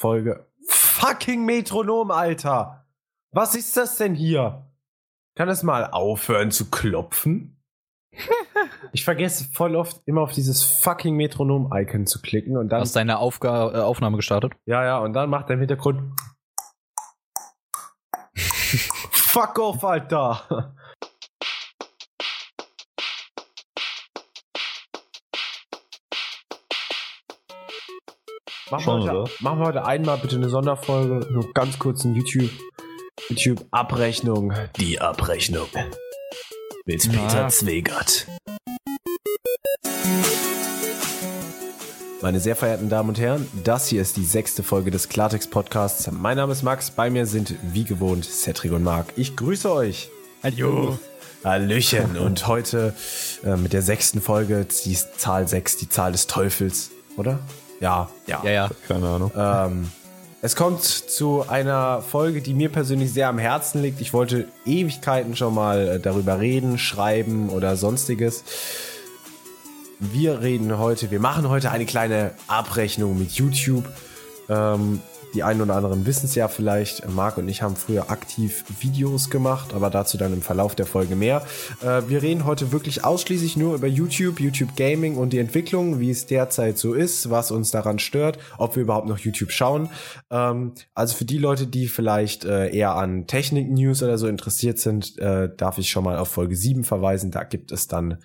Folge. Fucking Metronom, Alter! Was ist das denn hier? Kann es mal aufhören zu klopfen? ich vergesse voll oft immer auf dieses fucking Metronom-Icon zu klicken und dann. Hast deine Aufga äh, Aufnahme gestartet? Ja, ja, und dann macht er im Hintergrund. Fuck off, Alter! Machen, Schon, wir heute, oder? machen wir heute einmal bitte eine Sonderfolge, nur ganz kurz in YouTube. YouTube Abrechnung. Die Abrechnung. Mit Na. Peter Zwegert. Meine sehr verehrten Damen und Herren, das hier ist die sechste Folge des Klartext Podcasts. Mein Name ist Max, bei mir sind wie gewohnt Cedric und Marc. Ich grüße euch. Hallo. Hallöchen. Und heute äh, mit der sechsten Folge, die Zahl 6, die Zahl des Teufels, oder? Ja, ja. Ja, ja. Keine Ahnung. Ähm, es kommt zu einer Folge, die mir persönlich sehr am Herzen liegt. Ich wollte Ewigkeiten schon mal äh, darüber reden, schreiben oder sonstiges. Wir reden heute, wir machen heute eine kleine Abrechnung mit YouTube. Ähm, die einen oder anderen wissen es ja vielleicht. Marc und ich haben früher aktiv Videos gemacht, aber dazu dann im Verlauf der Folge mehr. Äh, wir reden heute wirklich ausschließlich nur über YouTube, YouTube Gaming und die Entwicklung, wie es derzeit so ist, was uns daran stört, ob wir überhaupt noch YouTube schauen. Ähm, also für die Leute, die vielleicht äh, eher an Technik-News oder so interessiert sind, äh, darf ich schon mal auf Folge 7 verweisen. Da gibt es dann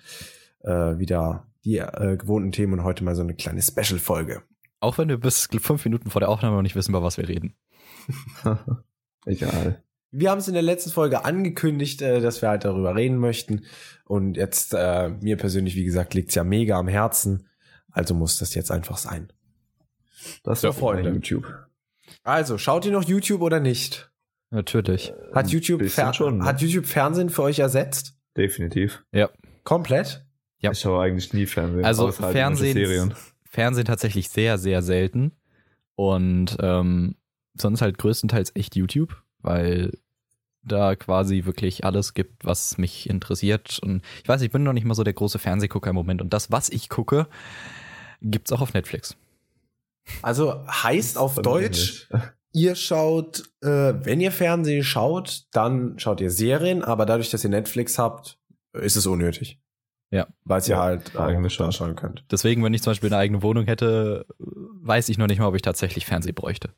äh, wieder die äh, gewohnten Themen und heute mal so eine kleine Special-Folge. Auch wenn wir bis fünf Minuten vor der Aufnahme noch nicht wissen, über was wir reden. Egal. Wir haben es in der letzten Folge angekündigt, äh, dass wir halt darüber reden möchten. Und jetzt, äh, mir persönlich, wie gesagt, liegt's ja mega am Herzen. Also muss das jetzt einfach sein. Das So, ist Freunde. YouTube. Also, schaut ihr noch YouTube oder nicht? Natürlich. Hat YouTube, schon, ne? hat YouTube Fernsehen für euch ersetzt? Definitiv. Ja. Komplett? Ja. Ich schaue eigentlich nie Fernsehen. Also halt Fernsehen. Fernsehen tatsächlich sehr, sehr selten. Und ähm, sonst halt größtenteils echt YouTube, weil da quasi wirklich alles gibt, was mich interessiert. Und ich weiß, ich bin noch nicht mal so der große Fernsehgucker im Moment. Und das, was ich gucke, gibt's auch auf Netflix. Also heißt auf Deutsch, ihr schaut, äh, wenn ihr Fernsehen schaut, dann schaut ihr Serien, aber dadurch, dass ihr Netflix habt, ist es unnötig. Ja. Weil ihr Ja, halt auch eigentlich schon. da schauen könnt. Deswegen, wenn ich zum Beispiel eine eigene Wohnung hätte, weiß ich noch nicht mal, ob ich tatsächlich Fernsehen bräuchte.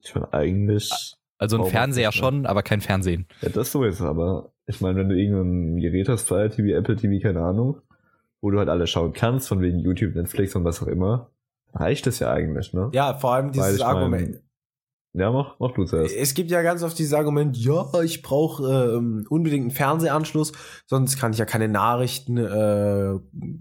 Ich meine, eigentlich. Also ein Fernseher schon, aber kein Fernsehen. Ja, das so ist aber. Ich meine, wenn du irgendein Gerät hast, Fire TV, Apple TV, keine Ahnung, wo du halt alles schauen kannst, von wegen YouTube, Netflix und was auch immer, reicht das ja eigentlich, ne? Ja, vor allem dieses ich mein- Argument. Ja, mach, mach du zuerst. Es gibt ja ganz oft dieses Argument, ja, ich brauche ähm, unbedingt einen Fernsehanschluss, sonst kann ich ja keine Nachrichten äh,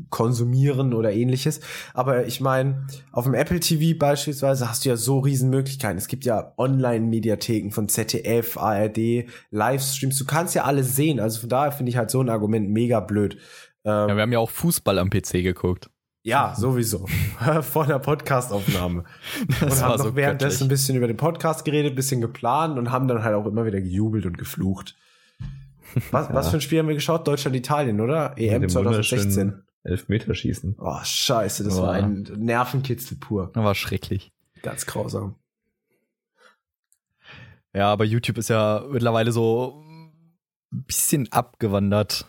konsumieren oder ähnliches. Aber ich meine, auf dem Apple TV beispielsweise hast du ja so riesen Möglichkeiten. Es gibt ja Online-Mediatheken von ZDF, ARD, Livestreams. Du kannst ja alles sehen. Also von daher finde ich halt so ein Argument mega blöd. Ähm, Ja, wir haben ja auch Fußball am PC geguckt. Ja, sowieso. Vor einer Podcastaufnahme. und haben noch währenddessen ein bisschen über den Podcast geredet, bisschen geplant und haben dann halt auch immer wieder gejubelt und geflucht. Was, Ja. was für ein Spiel haben wir geschaut? Deutschland-Italien, oder? EM dem 2016. wunderschönen Elfmeterschießen. Oh, scheiße, das Boah. war ein Nervenkitzel pur. Das war schrecklich. Ganz grausam. Ja, aber YouTube ist ja mittlerweile so ein bisschen abgewandert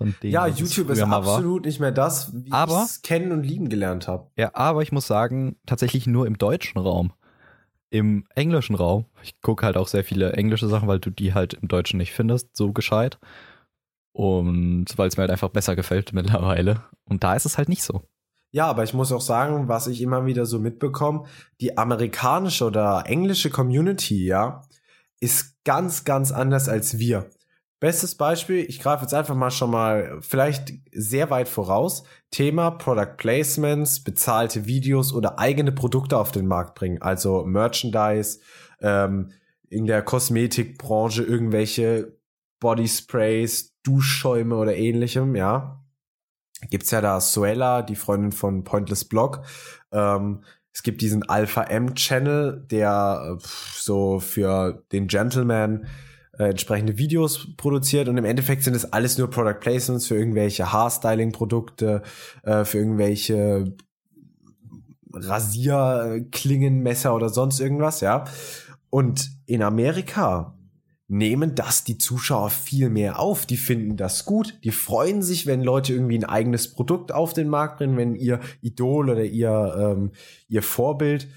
von dem. Ja, YouTube ist mal war. absolut nicht mehr das, wie ich es kennen und lieben gelernt habe. Ja, aber ich muss sagen, tatsächlich nur im deutschen Raum. Im englischen Raum. Ich gucke halt auch sehr viele englische Sachen, weil du die halt im Deutschen nicht findest, so gescheit. Und weil es mir halt einfach besser gefällt mittlerweile. Und da ist es halt nicht so. Ja, aber ich muss auch sagen, was ich immer wieder so mitbekomme, die amerikanische oder englische Community, ja, ist ganz, ganz anders als wir. Bestes Beispiel, ich greife jetzt einfach mal schon mal vielleicht sehr weit voraus. Thema Product Placements, bezahlte Videos oder eigene Produkte auf den Markt bringen. Also Merchandise, ähm, in der Kosmetikbranche irgendwelche Bodysprays, Duschschäume oder ähnlichem, ja. Gibt's ja da Suella, die Freundin von Pointless Blog. Ähm, es gibt diesen Alpha M Channel, der äh, so für den Gentleman äh, entsprechende Videos produziert und im Endeffekt sind es alles nur Product Placements für irgendwelche Haarstyling-Produkte, äh, für irgendwelche Rasierklingenmesser oder sonst irgendwas, ja. Und in Amerika nehmen das die Zuschauer viel mehr auf. Die finden das gut. Die freuen sich, wenn Leute irgendwie ein eigenes Produkt auf den Markt bringen, wenn ihr Idol oder ihr, ähm, ihr Vorbild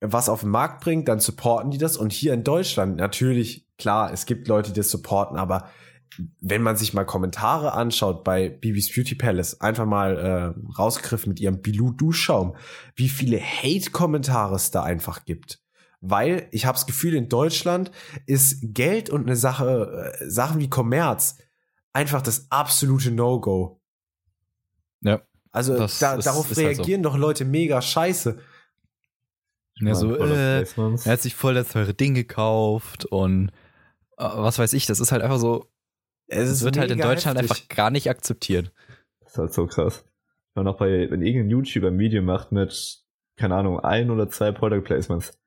was auf den Markt bringt, dann supporten die das. Und hier in Deutschland, natürlich, klar, es gibt Leute, die das supporten, aber wenn man sich mal Kommentare anschaut bei Bibis Beauty Palace, einfach mal äh, rausgegriffen mit ihrem Bilou Duschschaum, wie viele Hate-Kommentare es da einfach gibt weil ich habe das Gefühl, in Deutschland ist Geld und eine Sache, äh, Sachen wie Kommerz einfach das absolute No-Go. Ja. Also da, ist, darauf ist reagieren halt so. doch Leute mega scheiße. Ja, so, äh, er hat sich voll das teure Ding gekauft und was weiß ich, das ist halt einfach so, es, es wird halt in Deutschland heftig. einfach gar nicht akzeptiert. Das ist halt so krass. Und auch bei, wenn irgendein YouTuber ein Video macht mit, keine Ahnung, ein oder zwei Product Placements,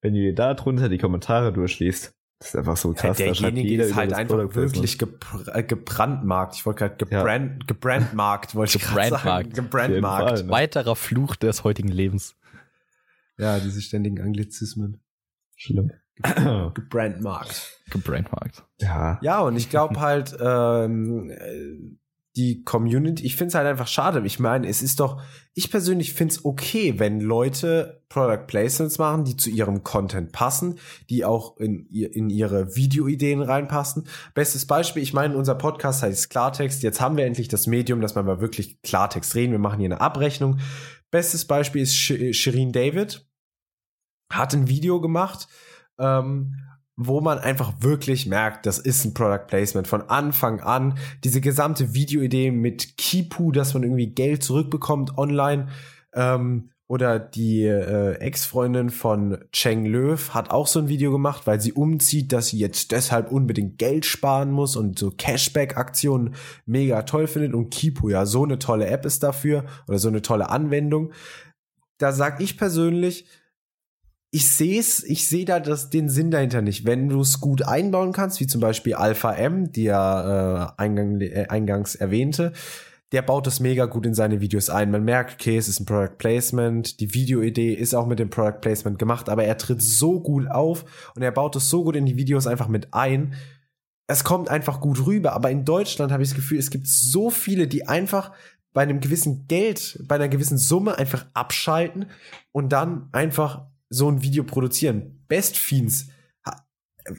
wenn du dir da drunter die Kommentare durchliest, das ist einfach so krass. Ja, derjenige ist halt einfach wirklich gebr äh, gebrandmarkt. Ich wollte gerade gebrand, ja. gebrandmarkt, wollte ich gerade sagen. Gebrandmarkt. Fall, ne? Weiterer Fluch des heutigen Lebens. Ja, diese ständigen Anglizismen. Schlimm. Gebrandmarkt. Gebrandmarkt. Ja. Ja, und ich glaube halt, ähm, äh, die Community, ich finde es halt einfach schade. Ich meine, es ist doch, ich persönlich finde es okay, wenn Leute Product Placements machen, die zu ihrem Content passen, die auch in, in ihre Videoideen reinpassen. Bestes Beispiel, ich meine, unser Podcast heißt Klartext. Jetzt haben wir endlich das Medium, dass wir mal wirklich Klartext reden. Wir machen hier eine Abrechnung. Bestes Beispiel ist Shirin David. Hat ein Video gemacht, ähm, wo man einfach wirklich merkt, das ist ein Product Placement von Anfang an. Diese gesamte Videoidee mit Kipu, dass man irgendwie Geld zurückbekommt online. Ähm, oder die äh, Ex-Freundin von Cheng Löw hat auch so ein Video gemacht, weil sie umzieht, dass sie jetzt deshalb unbedingt Geld sparen muss und so Cashback-Aktionen mega toll findet. Und Kipu ja so eine tolle App ist dafür oder so eine tolle Anwendung. Da sag ich persönlich, ich sehe es, ich sehe da das, den Sinn dahinter nicht. Wenn du es gut einbauen kannst, wie zum Beispiel Alpha M, die ja äh, eingang, äh, eingangs erwähnte, der baut das mega gut in seine Videos ein. Man merkt, okay, es ist ein Product Placement, die Videoidee ist auch mit dem Product Placement gemacht, aber er tritt so gut auf und er baut es so gut in die Videos einfach mit ein. Es kommt einfach gut rüber, aber in Deutschland habe ich das Gefühl, es gibt so viele, die einfach bei einem gewissen Geld, bei einer gewissen Summe einfach abschalten und dann einfach so ein Video produzieren. Best Fiends.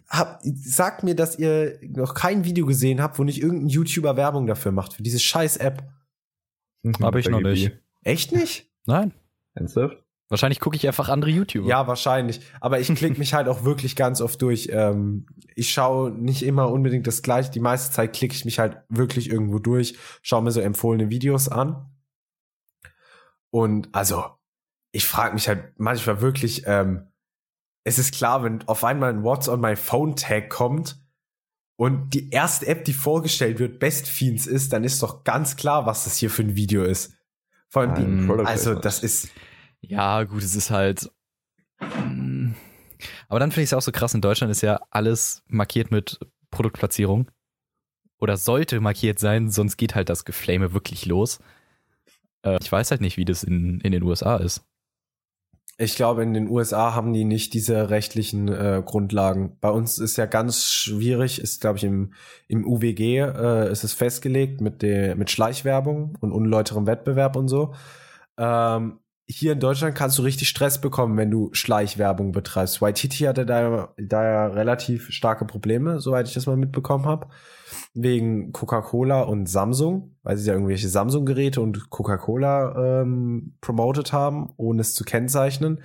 Hab, sagt mir, dass ihr noch kein Video gesehen habt, wo nicht irgendein YouTuber Werbung dafür macht, für diese scheiß App. Mhm, Habe ich noch nicht. Echt nicht? Nein. Ernsthaft? Wahrscheinlich gucke ich einfach andere YouTuber. Ja, wahrscheinlich. Aber ich klicke mich halt auch wirklich ganz oft durch. Ähm, ich schaue nicht immer unbedingt das gleiche. Die meiste Zeit klicke ich mich halt wirklich irgendwo durch, schaue mir so empfohlene Videos an. Und also, ich frage mich halt manchmal wirklich, ähm, es ist klar, wenn auf einmal ein What's on my Phone Tag kommt und die erste App, die vorgestellt wird, Best Fiends ist, dann ist doch ganz klar, was das hier für ein Video ist. Vor allem, die, also das ist. Ja, gut, es ist halt. Mm. Aber dann finde ich es auch so krass, in Deutschland ist ja alles markiert mit Produktplatzierung. Oder sollte markiert sein, sonst geht halt das Geflame wirklich los. Äh, ich weiß halt nicht, wie das in, in den USA ist. Ich glaube, in den USA haben die nicht diese rechtlichen äh, Grundlagen. Bei uns ist ja ganz schwierig, ist, glaube ich, im, im UWG äh, ist es festgelegt mit, der mit Schleichwerbung und unlauterem Wettbewerb und so. Ähm, hier in Deutschland kannst du richtig Stress bekommen, wenn du Schleichwerbung betreibst. Waititi hatte da, da ja relativ starke Probleme, soweit ich das mal mitbekommen habe. Wegen Coca-Cola und Samsung, weil sie ja irgendwelche Samsung-Geräte und Coca-Cola ähm, promotet haben, ohne es zu kennzeichnen.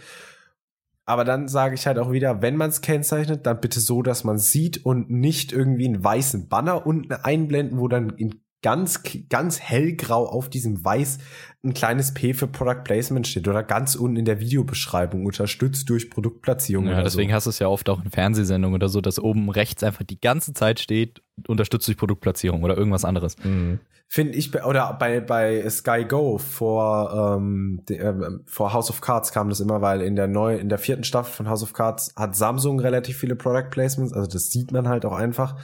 Aber dann sage ich halt auch wieder, wenn man es kennzeichnet, dann bitte so, dass man sieht und nicht irgendwie einen weißen Banner unten einblenden, wo dann in ganz, ganz hellgrau auf diesem Weiß ein kleines P für Product Placement steht oder ganz unten in der Videobeschreibung unterstützt durch Produktplatzierung. Ja, deswegen so. hast du es ja oft auch in Fernsehsendungen oder so, dass oben rechts einfach die ganze Zeit steht, unterstützt durch Produktplatzierung oder irgendwas anderes. Mhm. Finde ich, oder bei, bei Sky Go vor, ähm, de, äh, vor House of Cards kam das immer, weil in der neu, in der vierten Staffel von House of Cards hat Samsung relativ viele Product Placements, also das sieht man halt auch einfach.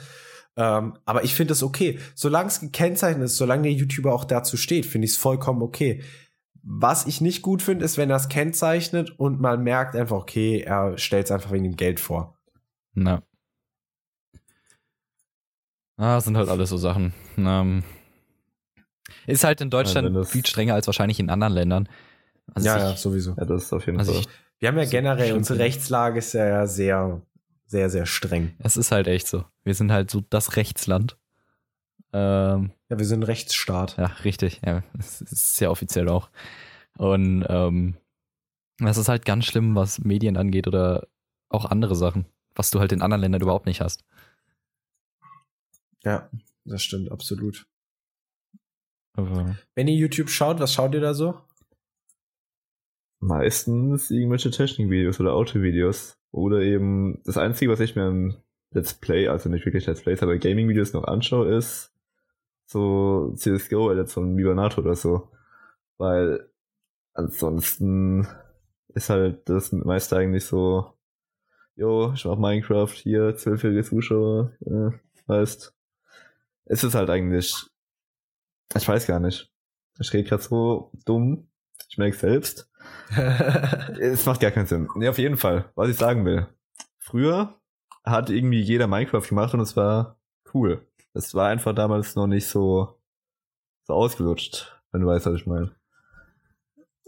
Ähm, aber ich finde es okay. Solange es gekennzeichnet ist, solange der YouTuber auch dazu steht, finde ich es vollkommen okay. Was ich nicht gut finde, ist, wenn er es kennzeichnet und man merkt einfach, okay, er stellt es einfach wegen dem Geld vor. Na. Ah, das sind halt alles so Sachen. Ähm, ist halt in Deutschland das- viel strenger als wahrscheinlich in anderen Ländern. Also ja, ich, ja, sowieso. Ja, das ist auf jeden Also Fall. ich, Wir haben ja generell, unsere Rechtslage ist ja sehr, sehr, sehr streng. es ist halt echt so. Wir sind halt so das Rechtsland. Ähm, Ja, wir sind ein Rechtsstaat. ja, richtig. Ja, es ist ja offiziell auch. Und ähm, das ist halt ganz schlimm, was Medien angeht oder auch andere Sachen, was du halt in anderen Ländern überhaupt nicht hast. Ja, das stimmt, absolut. Aber Wenn ihr YouTube schaut, was schaut ihr da so? Meistens irgendwelche Technikvideos oder Autovideos. Oder eben das Einzige, was ich mir im Let's Play, also nicht wirklich Let's Plays, aber Gaming-Videos noch anschaue, ist so CSGO oder so ein Mibanato oder so. Weil ansonsten ist halt das meiste eigentlich so, jo, ich mach Minecraft, hier, zwölfjährige Zuschauer, äh, weißt. Es ist halt eigentlich, ich weiß gar nicht. Ich rede gerade so dumm, ich merke selbst. Es macht gar keinen Sinn. Nee, auf jeden Fall. Was ich sagen will. Früher hat irgendwie jeder Minecraft gemacht und es war cool. Es war einfach damals noch nicht so, so ausgelutscht, wenn du weißt, was ich meine.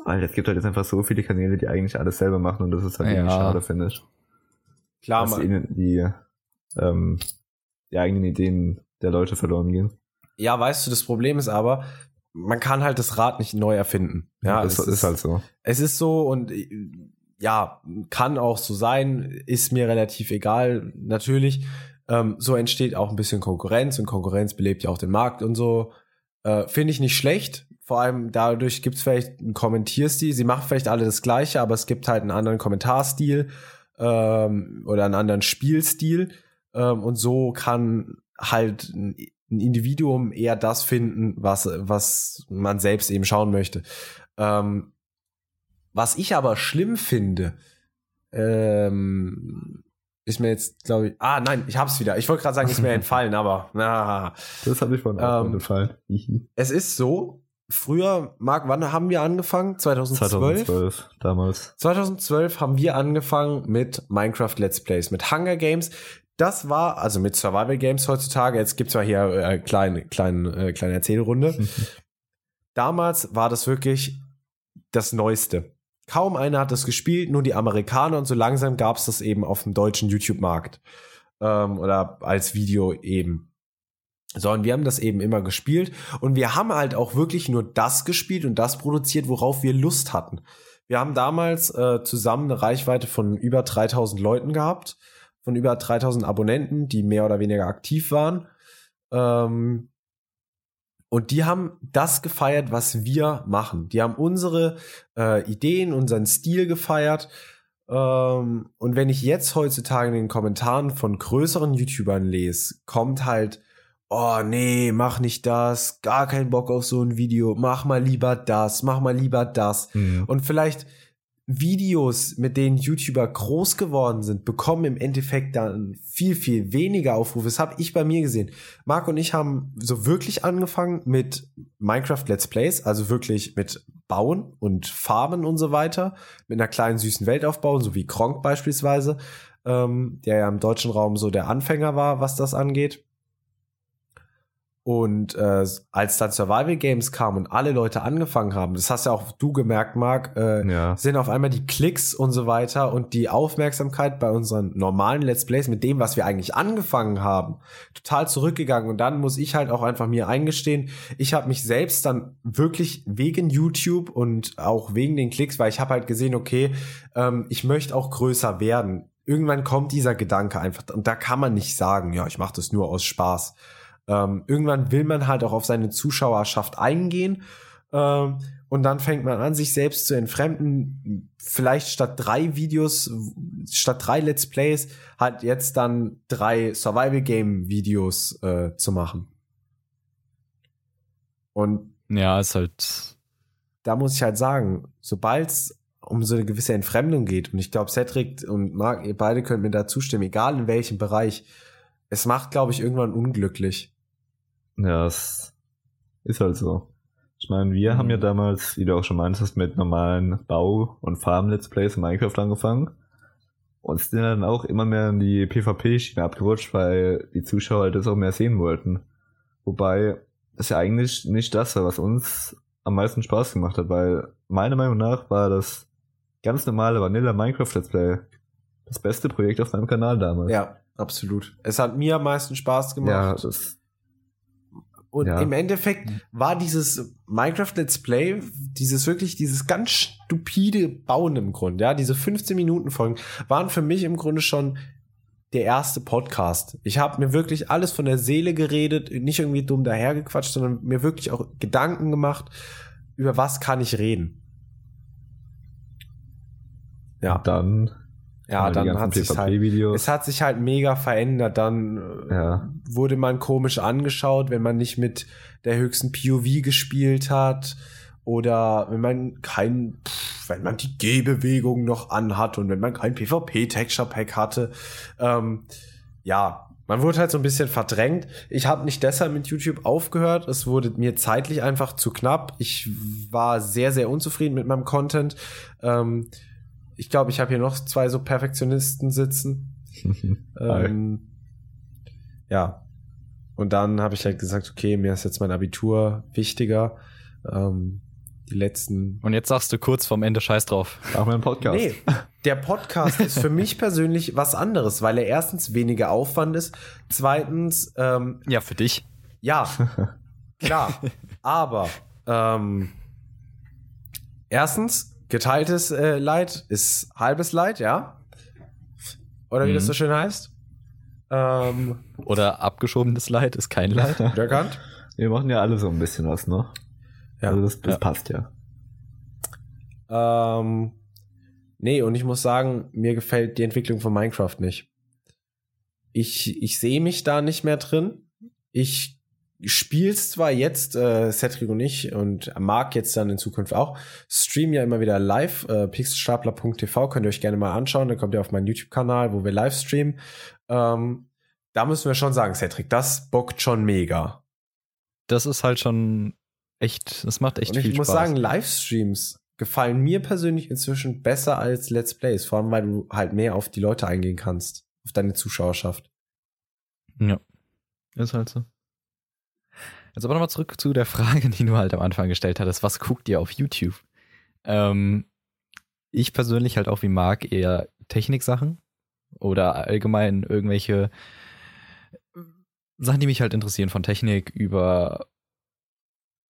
Weil es gibt halt jetzt einfach so viele Kanäle, die eigentlich alles selber machen und das ist halt irgendwie Ja. schade, finde ich. Klar, dass man, ihnen die, ähm, die eigenen Ideen der Leute verloren gehen. ja, weißt du, das Problem ist aber, man kann halt das Rad nicht neu erfinden. Ja, das es ist, halt so. Es ist so und äh, ja, kann auch so sein, ist mir relativ egal, natürlich. Ähm, so entsteht auch ein bisschen Konkurrenz und Konkurrenz belebt ja auch den Markt und so. Äh, Finde ich nicht schlecht. Vor allem dadurch gibt es vielleicht einen Kommentierstil. Sie machen vielleicht alle das Gleiche, aber es gibt halt einen anderen Kommentarstil ähm, oder einen anderen Spielstil. Ähm, und so kann halt ein ein Individuum eher das finden, was, was man selbst eben schauen möchte. Ähm, was ich aber schlimm finde, ähm, ist mir jetzt, glaube ich, ah nein, ich hab's wieder. Ich wollte gerade sagen, ist mir entfallen, aber na, Das habe ich von auch Ähm, gefallen. es ist so. Früher, Marc, wann haben wir angefangen? 2012? 2012, damals. 2012 haben wir angefangen mit Minecraft Let's Plays, mit Hunger Games. Das war, also mit Survival Games heutzutage, jetzt gibt's ja hier äh, kleine, kleine, äh, kleine Erzählrunde. Damals war das wirklich das Neueste. Kaum einer hat das gespielt, nur die Amerikaner und so langsam gab's das eben auf dem deutschen YouTube-Markt. Ähm, oder als Video eben. So, und wir haben das eben immer gespielt und wir haben halt auch wirklich nur das gespielt und das produziert, worauf wir Lust hatten. Wir haben damals äh, zusammen eine Reichweite von über 3000 Leuten gehabt, von über 3000 Abonnenten, die mehr oder weniger aktiv waren. Ähm, und die haben das gefeiert, was wir machen. Die haben unsere äh, Ideen, unseren Stil gefeiert. Ähm, und wenn ich jetzt heutzutage in den Kommentaren von größeren YouTubern lese, kommt halt, oh nee, mach nicht das, gar keinen Bock auf so ein Video, mach mal lieber das, mach mal lieber das. Mhm. Und vielleicht Videos, mit denen YouTuber groß geworden sind, bekommen im Endeffekt dann viel, viel weniger Aufrufe. Das habe ich bei mir gesehen. Marc und ich haben so wirklich angefangen mit Minecraft Let's Plays, also wirklich mit Bauen und Farmen und so weiter, mit einer kleinen süßen Welt aufbauen, so wie Kronk beispielsweise, ähm, der ja im deutschen Raum so der Anfänger war, was das angeht. Und äh, als dann Survival Games kam und alle Leute angefangen haben, das hast ja auch du gemerkt, Marc, äh, Ja. sind auf einmal die Klicks und so weiter und die Aufmerksamkeit bei unseren normalen Let's Plays mit dem, was wir eigentlich angefangen haben, total zurückgegangen. Und dann muss ich halt auch einfach mir eingestehen, ich habe mich selbst dann wirklich wegen YouTube und auch wegen den Klicks, weil ich habe halt gesehen, okay, ähm, ich möchte auch größer werden. Irgendwann kommt dieser Gedanke einfach und da kann man nicht sagen, ja, ich mache das nur aus Spaß. Ähm, irgendwann will man halt auch auf seine Zuschauerschaft eingehen. Ähm, und dann fängt man an, sich selbst zu entfremden. Vielleicht statt drei Videos, statt drei Let's Plays, halt jetzt dann drei Survival Game Videos äh, zu machen. Und Ja, ist halt. da muss ich halt sagen, sobald es um so eine gewisse Entfremdung geht, und ich glaube, Cedric und Marc, ihr beide könnt mir da zustimmen, egal in welchem Bereich, es macht, glaube ich, irgendwann unglücklich. Ja, es ist halt so. Ich meine, wir Mhm. haben ja damals, wie du auch schon meintest, mit normalen Bau- und Farm-Let's Plays in Minecraft angefangen. Und sind dann auch immer mehr in die PvP-Schiene abgerutscht, weil die Zuschauer das auch mehr sehen wollten. Wobei das ja eigentlich nicht das war, was uns am meisten Spaß gemacht hat, weil meiner Meinung nach war das ganz normale Vanilla Minecraft Let's Play das beste Projekt auf meinem Kanal damals. Ja, absolut. Es hat mir am meisten Spaß gemacht. ja das, Und Ja. im Endeffekt war dieses Minecraft Let's Play, dieses wirklich, dieses ganz stupide Bauen im Grunde, ja, diese 15 Minuten Folgen waren für mich im Grunde schon der erste Podcast. Ich habe mir wirklich alles von der Seele geredet, nicht irgendwie dumm dahergequatscht, sondern mir wirklich auch Gedanken gemacht, über was kann ich reden. Ja, dann ja, dann hat sich halt, es hat sich halt mega verändert. Dann äh, Ja. wurde man komisch angeschaut, wenn man nicht mit der höchsten POV gespielt hat oder wenn man kein, pff, wenn man die G-Bewegung noch anhat und wenn man kein PvP-Texture-Pack hatte. Ähm, ja, man wurde halt so ein bisschen verdrängt. Ich habe nicht deshalb mit YouTube aufgehört. Es wurde mir zeitlich einfach zu knapp. Ich war sehr, sehr unzufrieden mit meinem Content. Ähm, ich glaube, ich habe hier noch zwei so Perfektionisten sitzen. Ähm, ja. Und dann habe ich halt gesagt, okay, mir ist jetzt mein Abitur wichtiger. Ähm, die letzten. Und jetzt sagst du kurz vorm Ende Scheiß drauf. Auch mein Podcast. Nee, der Podcast ist für mich persönlich was anderes, weil er erstens weniger Aufwand ist, zweitens, ähm, Ja, für dich. ja, klar, aber ähm, erstens, geteiltes äh, Leid ist halbes Leid, ja? Oder wie Mhm. das so schön heißt? Ähm, Oder abgeschobenes Leid ist kein Leid. erkannt? Wir machen ja alle so ein bisschen was, ne? Ja. Also das, das Ja. passt ja. Ähm, nee, und ich muss sagen, mir gefällt die Entwicklung von Minecraft nicht. Ich, ich sehe mich da nicht mehr drin. Ich spiel's zwar jetzt, äh, Cedric und ich, und mag jetzt dann in Zukunft auch, stream ja immer wieder live, äh, pixelstapler.tv, könnt ihr euch gerne mal anschauen, dann kommt ihr auf meinen YouTube-Kanal, wo wir live streamen. Ähm, da müssen wir schon sagen, Cedric, das bockt schon mega. Das ist halt schon echt, das macht echt Und ich viel muss Spaß. sagen, Livestreams gefallen mir persönlich inzwischen besser als Let's Plays, vor allem weil du halt mehr auf die Leute eingehen kannst, auf deine Zuschauerschaft. Ja. Ist halt so. Jetzt aber nochmal zurück zu der Frage, die du halt am Anfang gestellt hattest. Was guckt ihr auf YouTube? Ähm, ich persönlich halt auch wie Marc eher Techniksachen oder allgemein irgendwelche Sachen, die mich halt interessieren von Technik über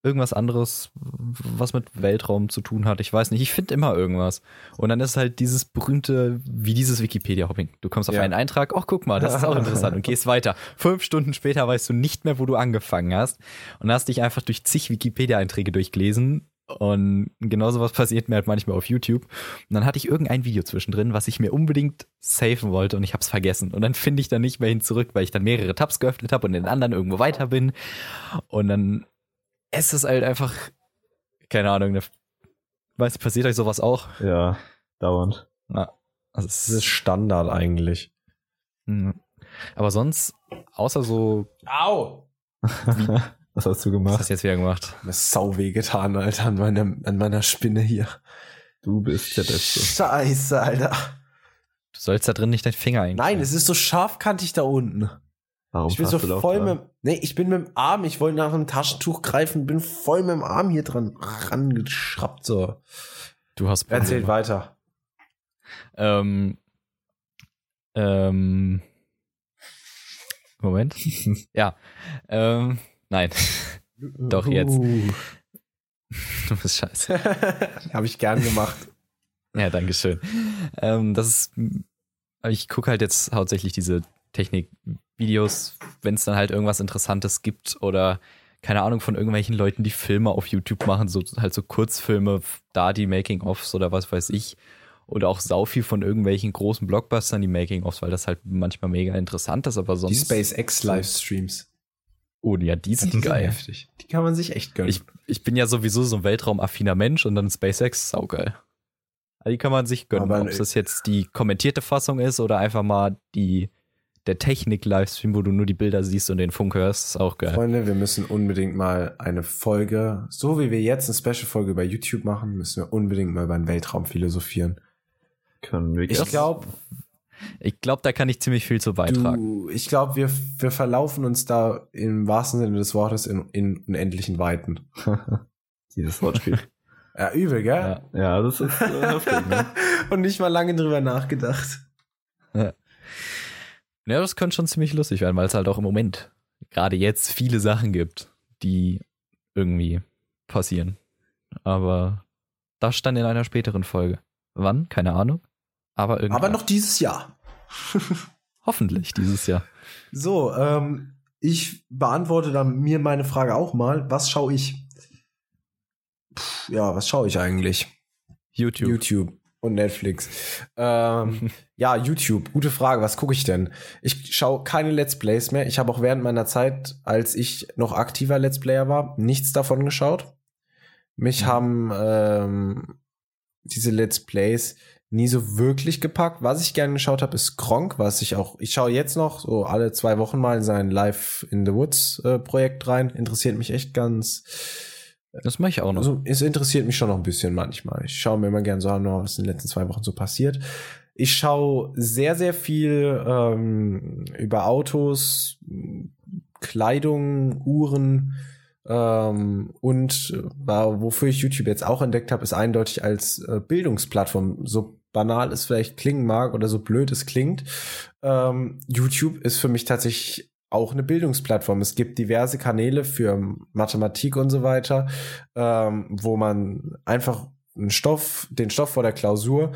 irgendwas anderes, was mit Weltraum zu tun hat. Ich weiß nicht, ich finde immer irgendwas. Und dann ist halt dieses berühmte, wie dieses Wikipedia-Hopping. Du kommst auf Ja. einen Eintrag, ach guck mal, das ist auch interessant und gehst weiter. Fünf Stunden später weißt du nicht mehr, wo du angefangen hast und hast dich einfach durch zig Wikipedia-Einträge durchgelesen. Und genauso was passiert mir halt manchmal auf YouTube. Und dann hatte ich irgendein Video zwischendrin, was ich mir unbedingt safen wollte und ich hab's vergessen. Und dann finde ich da nicht mehr hin zurück, weil ich dann mehrere Tabs geöffnet habe und in den anderen irgendwo weiter bin. Und dann ist es halt einfach, keine Ahnung, ne, weiß, passiert euch sowas auch? Ja, dauernd. Na, also es Das ist Standard eigentlich. Mhm. Aber sonst, außer so, Au! Was hast du was gemacht? hast du jetzt wieder gemacht? Mir ist sau weh getan, Alter, an meiner, an meiner Spinne hier. Du bist der Beste. Scheiße, Alter. Du sollst da drin nicht deinen Finger ein. Nein, es ist so scharfkantig da unten. Warum Ich bin so voll mit, nee, ich bin mit dem Arm, ich wollte nach einem Taschentuch greifen, bin voll mit dem Arm hier dran rangeschraubt, so. Du hast Probleme. Erzählt weiter. Ähm, ähm, Moment. ja. Ähm, nein. Doch, jetzt. Uh. Du bist scheiße. Habe ich gern gemacht. Ja, danke schön. Ähm, das ist, ich gucke halt jetzt hauptsächlich diese Technikvideos, wenn es dann halt irgendwas Interessantes gibt oder keine Ahnung von irgendwelchen Leuten, die Filme auf YouTube machen, so halt so Kurzfilme, da die Making-ofs oder was weiß ich. Oder auch sau viel von irgendwelchen großen Blockbustern, die Making-ofs, weil das halt manchmal mega interessant ist, aber Die sonst. SpaceX-Livestreams. Oh, ja, die sind sind geil. heftig. Die kann man sich echt gönnen. Ich, ich bin ja sowieso so ein weltraumaffiner Mensch und dann SpaceX saugeil. Also die kann man sich gönnen, ob das jetzt die kommentierte Fassung ist oder einfach mal die der Technik-Livestream, wo du nur die Bilder siehst und den Funk hörst, ist auch geil. Freunde, wir müssen unbedingt mal eine Folge, so wie wir jetzt eine Special-Folge über YouTube machen, müssen wir unbedingt mal über den Weltraum philosophieren. Können wir Ich glaube, Ich glaube, da kann ich ziemlich viel zu beitragen. du, ich glaube, wir, wir verlaufen uns da im wahrsten Sinne des Wortes in, in unendlichen Weiten. Dieses Wortspiel. Ja, übel, gell? Ja. ja, das ist äh, heftig, ne? Und nicht mal lange drüber nachgedacht. Ja, das könnte schon ziemlich lustig werden, weil es halt auch im Moment gerade jetzt viele Sachen gibt, die irgendwie passieren. Aber das stand in einer späteren Folge. Wann? Keine Ahnung. Aber irgendwie. Aber noch dieses Jahr. hoffentlich dieses Jahr. So, ähm, ich beantworte dann mir meine Frage auch mal. Was schaue ich? Puh, ja, was schaue ich eigentlich? YouTube. YouTube und Netflix. Ähm, ja, YouTube. Gute Frage. Was gucke ich denn? Ich schaue keine Let's Plays mehr. Ich habe auch während meiner Zeit, als ich noch aktiver Let's Player war, nichts davon geschaut. Mich Mhm. haben ähm, diese Let's Plays nie so wirklich gepackt. Was ich gerne geschaut habe, ist Kronk, was ich auch, ich schaue jetzt noch so alle zwei Wochen mal in sein Live in the Woods äh, Projekt rein. Interessiert mich echt ganz. Das mache ich auch noch. Also es interessiert mich schon noch ein bisschen manchmal. Ich schaue mir immer gerne so an, was in den letzten zwei Wochen so passiert. Ich schaue sehr, sehr viel ähm, über Autos, Kleidung, Uhren ähm, und äh, war- wofür ich YouTube jetzt auch entdeckt habe, ist eindeutig als äh, Bildungsplattform. So banal es vielleicht klingen mag oder so blöd es klingt. Ähm, YouTube ist für mich tatsächlich auch eine Bildungsplattform. Es gibt diverse Kanäle für Mathematik und so weiter, ähm, wo man einfach einen Stoff, den Stoff vor der Klausur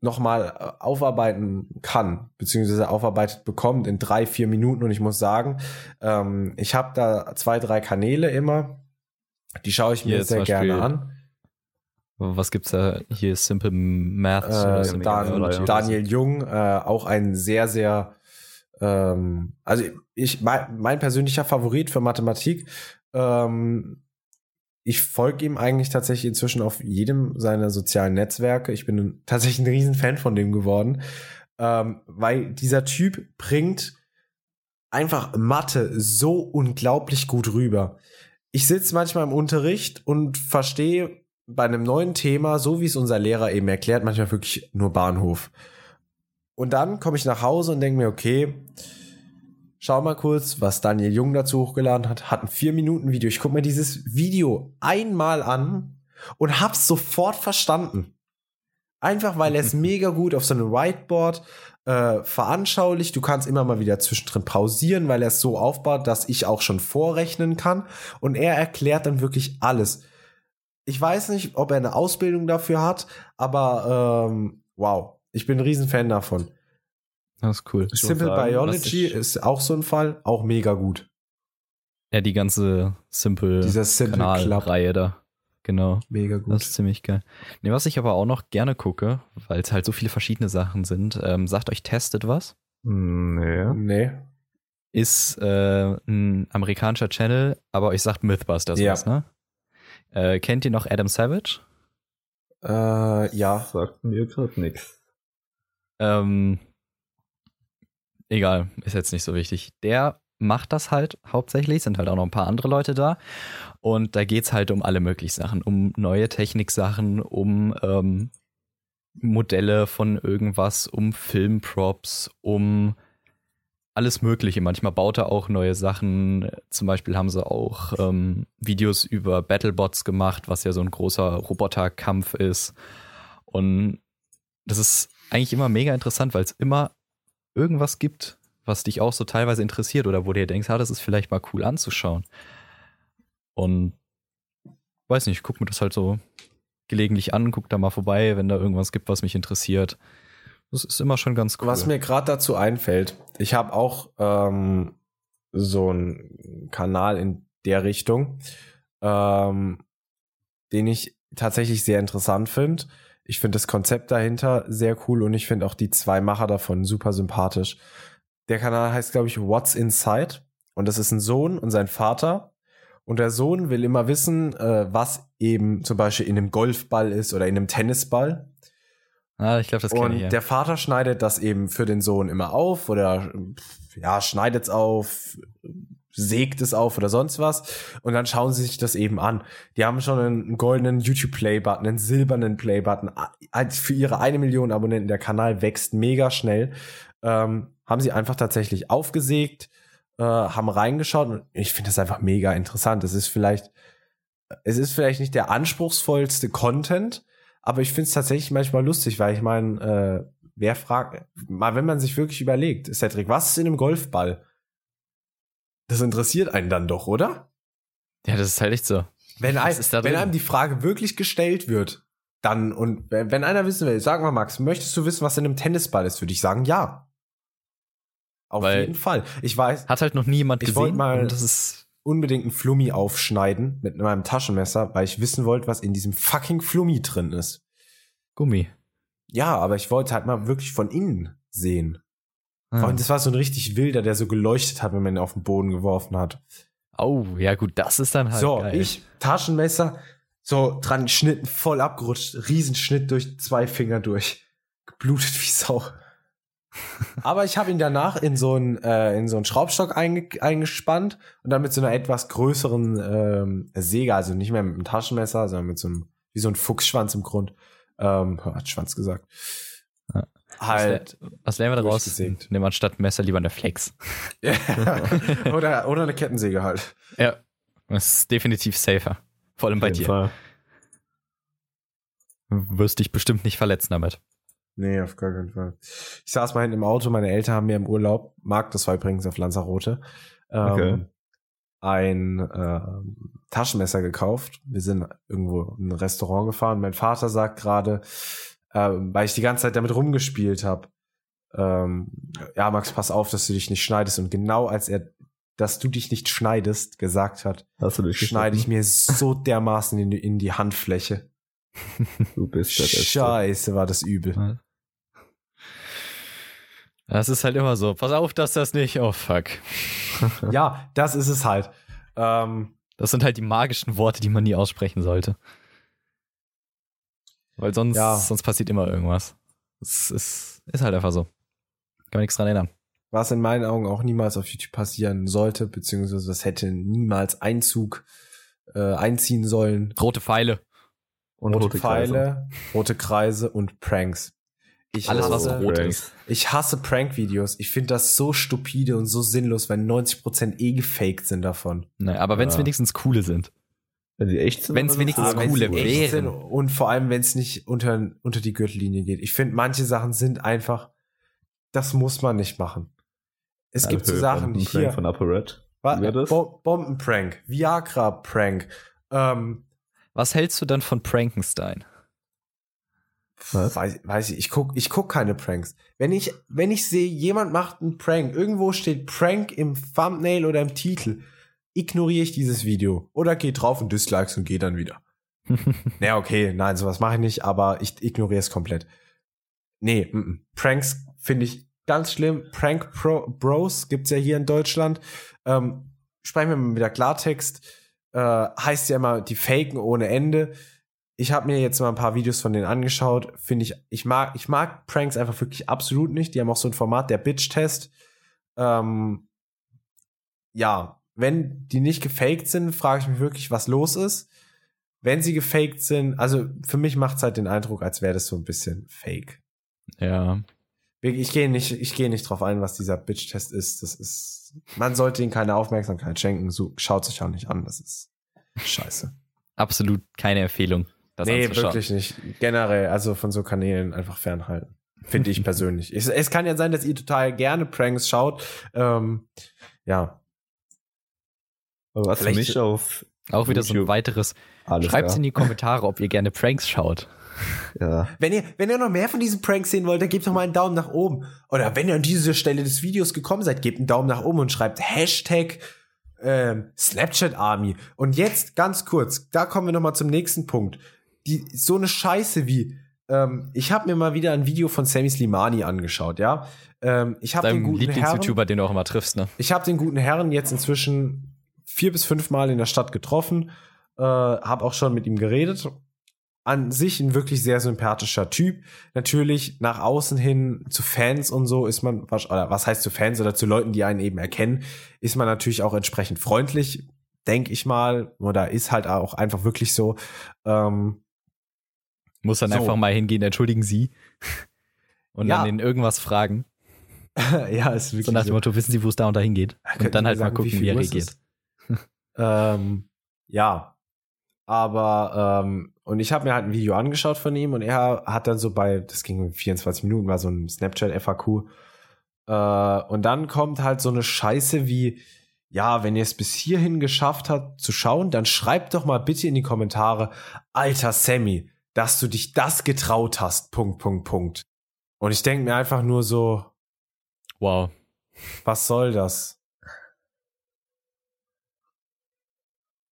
nochmal äh, aufarbeiten kann, beziehungsweise aufarbeitet bekommt in drei, vier Minuten. Und ich muss sagen, ähm, ich habe da zwei, drei Kanäle immer. Die schaue ich mir Hier sehr Beispiel gerne an. Was gibt's da? Hier Simple Math. Äh, Dan. Daniel Jung, äh, auch ein sehr, sehr, ähm, also ich, mein, mein persönlicher Favorit für Mathematik. Ähm, ich folge ihm eigentlich tatsächlich inzwischen auf jedem seiner sozialen Netzwerke. Ich bin tatsächlich ein Riesenfan von dem geworden, ähm, weil dieser Typ bringt einfach Mathe so unglaublich gut rüber. Ich sitze manchmal im Unterricht und verstehe bei einem neuen Thema, so wie es unser Lehrer eben erklärt, manchmal wirklich nur Bahnhof. Und dann komme ich nach Hause und denke mir, okay, schau mal kurz, was Daniel Jung dazu hochgeladen hat. Hat ein 4-Minuten-Video. Ich gucke mir dieses Video einmal an und hab's sofort verstanden. Einfach weil er es mega gut auf so einem Whiteboard äh, veranschaulicht. Du kannst immer mal wieder zwischendrin pausieren, weil er es so aufbaut, dass ich auch schon vorrechnen kann. Und er erklärt dann wirklich alles. Ich weiß nicht, ob er eine Ausbildung dafür hat, aber ähm, wow, ich bin ein Riesenfan davon. Das ist cool. Simple sagen, Biology ich- ist auch so ein Fall, auch mega gut. Ja, die ganze Simple Dieser Simple Kanalreihe da. Genau. mega Das gut. ist ziemlich geil. Nee, was ich aber auch noch gerne gucke, weil es halt so viele verschiedene Sachen sind, ähm, sagt euch, testet was? Nee. Nee. Ist äh, ein amerikanischer Channel, aber euch sagt Mythbusters Ja. was, ne? Äh, kennt ihr noch Adam Savage? Äh, ja. Sagt mir gerade nichts. Ähm, egal, ist jetzt nicht so wichtig. Der macht das halt hauptsächlich, sind halt auch noch ein paar andere Leute da. Und da geht's halt um alle möglichen Sachen, um neue Techniksachen, um ähm, Modelle von irgendwas, um Filmprops, um alles Mögliche. Manchmal baut er auch neue Sachen. Zum Beispiel haben sie auch ähm, Videos über Battlebots gemacht, was ja so ein großer Roboterkampf ist. Und das ist eigentlich immer mega interessant, weil es immer irgendwas gibt, was dich auch so teilweise interessiert oder wo du dir denkst, ah, das ist vielleicht mal cool anzuschauen. Und weiß nicht, ich guck mir das halt so gelegentlich an, guck da mal vorbei, wenn da irgendwas gibt, was mich interessiert. Das ist immer schon ganz cool. Was mir gerade dazu einfällt, ich habe auch ähm, so einen Kanal in der Richtung, ähm, den ich tatsächlich sehr interessant finde. Ich finde das Konzept dahinter sehr cool und ich finde auch die zwei Macher davon super sympathisch. Der Kanal heißt, glaube ich, What's Inside und das ist ein Sohn und sein Vater. Und der Sohn will immer wissen, äh, was eben zum Beispiel in einem Golfball ist oder in einem Tennisball. Ah, ich glaube, das kenne Und ich ja. der Vater schneidet das eben für den Sohn immer auf oder ja, schneidet es auf, sägt es auf oder sonst was. Und dann schauen sie sich das eben an. Die haben schon einen goldenen YouTube-Play-Button, einen silbernen Play-Button. Als Für ihre eine Million Abonnenten, der Kanal wächst mega schnell. Ähm, haben sie einfach tatsächlich aufgesägt, äh, haben reingeschaut und ich finde das einfach mega interessant. Es ist vielleicht, es ist vielleicht nicht der anspruchsvollste Content, aber ich finde es tatsächlich manchmal lustig, weil ich meine, äh, wer fragt, mal wenn man sich wirklich überlegt, Cedric, was ist in einem Golfball? Das interessiert einen dann doch, oder? Ja, das ist halt echt so. Wenn, ein, wenn einem die Frage wirklich gestellt wird, dann, und wenn, einer wissen will, sag mal, Max, möchtest du wissen, was in einem Tennisball ist, würde ich sagen, ja. Auf Weil- jeden Fall. Ich weiß, Hat halt noch nie jemand Ich wollt gesehen. mal- das ist unbedingt einen Flummi aufschneiden mit meinem Taschenmesser, weil ich wissen wollte, was in diesem fucking Flummi drin ist. Gummi. Ja, aber ich wollte halt mal wirklich von innen sehen. Ah. Und das war so ein richtig wilder, der so geleuchtet hat, wenn man ihn auf den Boden geworfen hat. Oh, ja gut, das ist dann halt so, geil. ich, Taschenmesser, so dran geschnitten, voll abgerutscht, Riesenschnitt durch zwei Finger durch. Geblutet wie Sau. Aber ich habe ihn danach in so einen, äh, in so einen Schraubstock einge eingespannt und dann mit so einer etwas größeren ähm, Säge, also nicht mehr mit einem Taschenmesser, sondern mit so einem, wie so ein Fuchsschwanz im Grund. Ähm, hat Schwanz gesagt. Ja. Halt. Was lernen wir daraus? wir anstatt Messer lieber eine Flex. oder, oder eine Kettensäge halt. Ja. Das ist definitiv safer. Vor allem bei Auf jeden dir. Fall. Du wirst dich bestimmt nicht verletzen damit. Nee, auf gar keinen Fall. Ich saß mal hinten im Auto, meine Eltern haben mir im Urlaub, Marc, das war übrigens auf Lanzarote, ähm, Okay. ein ähm, Taschenmesser gekauft. Wir sind irgendwo in ein Restaurant gefahren. Mein Vater sagt gerade, ähm, weil ich die ganze Zeit damit rumgespielt habe, ähm, ja, Max, pass auf, dass du dich nicht schneidest. Und genau als er, dass du dich nicht schneidest, gesagt hat, schneide ich mir so dermaßen in, die- in die Handfläche. Du bist Beste. Scheiße, war das übel. Das ist halt immer so. Pass auf, dass das nicht. Oh fuck. Ja, das ist es halt. Ähm, Das sind halt die magischen Worte, die man nie aussprechen sollte. Weil sonst, Ja. sonst passiert immer irgendwas. Es ist, ist halt einfach so. Kann man nichts dran erinnern. was in meinen Augen auch niemals auf YouTube passieren sollte, beziehungsweise das hätte niemals Einzug äh, einziehen sollen. Rote Pfeile. Und rote, rote Kreise. Pfeile, rote Kreise und Pranks. Ich Alles, was hasse, rot Pranks. ist. ich hasse Prank-Videos. Ich finde das so stupide und so sinnlos, weil 90% eh gefaked sind davon. Naja, aber wenn es Ja. wenigstens coole sind. Wenn sie echt sind. Wenigstens es Aber wenn's coole wären. sind Und vor allem, wenn es nicht unter, unter die Gürtellinie geht. Ich finde, manche Sachen sind einfach, das muss man nicht machen. Es gibt so Sachen, ein hier, Prank von das? Bo Bombenprank, Viagra-Prank. Ähm, Was hältst du dann von Frankenstein? Was? weiß, weiß ich, ich guck, ich guck keine Pranks. Wenn ich, wenn ich sehe, jemand macht einen Prank, irgendwo steht Prank im Thumbnail oder im Titel, ignoriere ich dieses Video. Oder geh drauf und dislikes und geh dann wieder. naja, okay, nein, sowas mache ich nicht, aber ich ignoriere es komplett. Nee, mm, mm. Pranks finde ich ganz schlimm. Prank Pro Bros gibt's ja hier in Deutschland. Ähm, sprechen wir mal wieder Klartext. Äh, heißt ja immer, die faken ohne Ende. Ich habe mir jetzt mal ein paar Videos von denen angeschaut. Finde ich, ich mag, ich mag Pranks einfach wirklich absolut nicht. Die haben auch so ein Format, der Bitch-Test. Ähm, ja, wenn die nicht gefaked sind, frage ich mich wirklich, was los ist. Wenn sie gefaked sind, also für mich macht es halt den Eindruck, als wäre das so ein bisschen fake. ja. Ich gehe nicht, ich gehe nicht drauf ein, was dieser Bitch-Test ist. Das ist, man sollte ihm keine Aufmerksamkeit schenken. So, schaut sich auch nicht an. Das ist scheiße. Absolut keine Empfehlung. Das nee, wirklich nicht. Generell, also von so Kanälen einfach fernhalten. Finde ich persönlich. Es, es kann ja sein, dass ihr total gerne Pranks schaut. Ähm, ja. Aber was für mich auf Auch wieder so ein YouTube. weiteres. alles Schreibt ja. in die Kommentare, ob ihr gerne Pranks schaut. Ja. Wenn ihr, wenn ihr noch mehr von diesen Pranks sehen wollt, dann gebt doch mal einen Daumen nach oben. Oder wenn ihr an diese Stelle des Videos gekommen seid, gebt einen Daumen nach oben und schreibt Hashtag ähm, Snapchat Army. Und jetzt ganz kurz, da kommen wir noch mal zum nächsten Punkt. Die, so eine Scheiße wie, ähm, ich habe mir mal wieder ein Video von Sammy Slimani angeschaut, ja. Ähm, ich habe den Deinem guten Herren, Lieblings-YouTuber, den du auch immer triffst, ne? ich habe den guten Herren jetzt inzwischen vier bis fünf Mal in der Stadt getroffen, äh, habe auch schon mit ihm geredet. an sich ein wirklich sehr sympathischer Typ. Natürlich nach außen hin zu Fans und so ist man, oder was heißt zu Fans oder zu Leuten, die einen eben erkennen, ist man natürlich auch entsprechend freundlich, denke ich mal. Oder ist halt auch einfach wirklich so. Ähm, Muss dann So. einfach mal hingehen, entschuldigen Sie. Und Ja. dann ihn irgendwas fragen. ja, ist wirklich So nach dem Motto, wissen Sie, wo es da und da hingeht? Und dann halt mal sagen, gucken, viel wie er reagiert. Ähm, ja. Aber, ähm, und ich habe mir halt ein Video angeschaut von ihm und er hat dann so bei, das ging 24 Minuten, war so ein Snapchat-FAQ. Äh, und dann kommt halt so eine Scheiße wie, ja, wenn ihr es bis hierhin geschafft habt zu schauen, dann schreibt doch mal bitte in die Kommentare, alter Sammy, dass du dich das getraut hast, Punkt, Punkt, Punkt. Und ich denke mir einfach nur so, Wow. was soll das?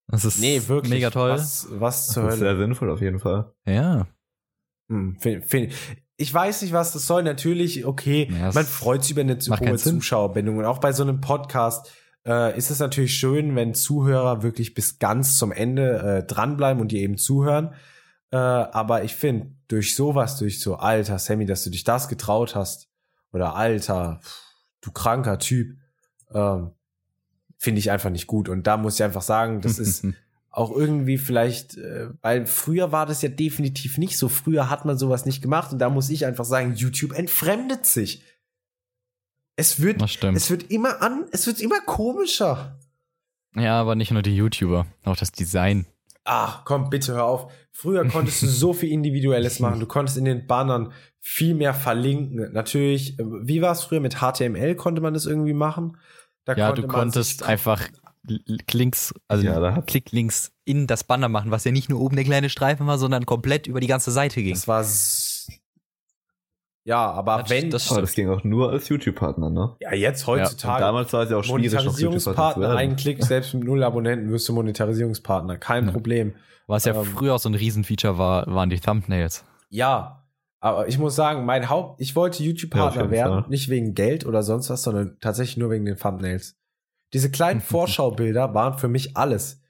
Das ist Nee, wirklich. mega toll. Was, was zur Das ist Hölle? sehr sinnvoll auf jeden Fall. Ja. Hm, find, find, ich weiß nicht, was das soll. Natürlich, okay, Ja, man freut sich über eine hohe. Zuschauerbindung. Und auch bei so einem Podcast äh, ist es natürlich schön, wenn Zuhörer wirklich bis ganz zum Ende äh, dranbleiben und dir eben zuhören. Äh, aber ich finde, durch sowas, durch so, alter Sammy, dass du dich das getraut hast, oder alter, pff, du kranker Typ, ähm, finde ich einfach nicht gut. Und da muss ich einfach sagen, das ist auch irgendwie vielleicht, äh, weil früher war das ja definitiv nicht so. Früher hat man sowas nicht gemacht und da muss ich einfach sagen, YouTube entfremdet sich. Es wird, es wird immer an, es wird immer komischer. Ja, aber nicht nur die YouTuber, auch das Design. Ah, komm, bitte hör auf. Früher konntest du so viel Individuelles machen. Du konntest in den Bannern viel mehr verlinken. Natürlich, äh, wie war es früher mit HTML? Konnte man das irgendwie machen? Da Ja, konnte du konntest einfach L- Klinks, also Ja, da hat- Klicklinks in das Banner machen, was ja nicht nur oben der kleine Streifen war, sondern komplett über die ganze Seite ging. Das war. Ja, aber Das- wenn. das- Aber das ging auch nur als YouTube-Partner, ne? ja, jetzt heutzutage. damals war es ja auch schwierig, Monetarisierungspartner, einen Klick, selbst mit null Abonnenten wirst du Monetarisierungspartner. Kein Ja. Problem. Was ja Ähm, früher auch so ein Riesenfeature war, waren die Thumbnails. Ja, aber ich muss sagen, mein Haupt, ich wollte Ja, YouTube-Partner jeden werden, nicht wegen Geld oder sonst was, sondern tatsächlich nur wegen den Thumbnails. Diese kleinen Vorschaubilder waren für mich alles.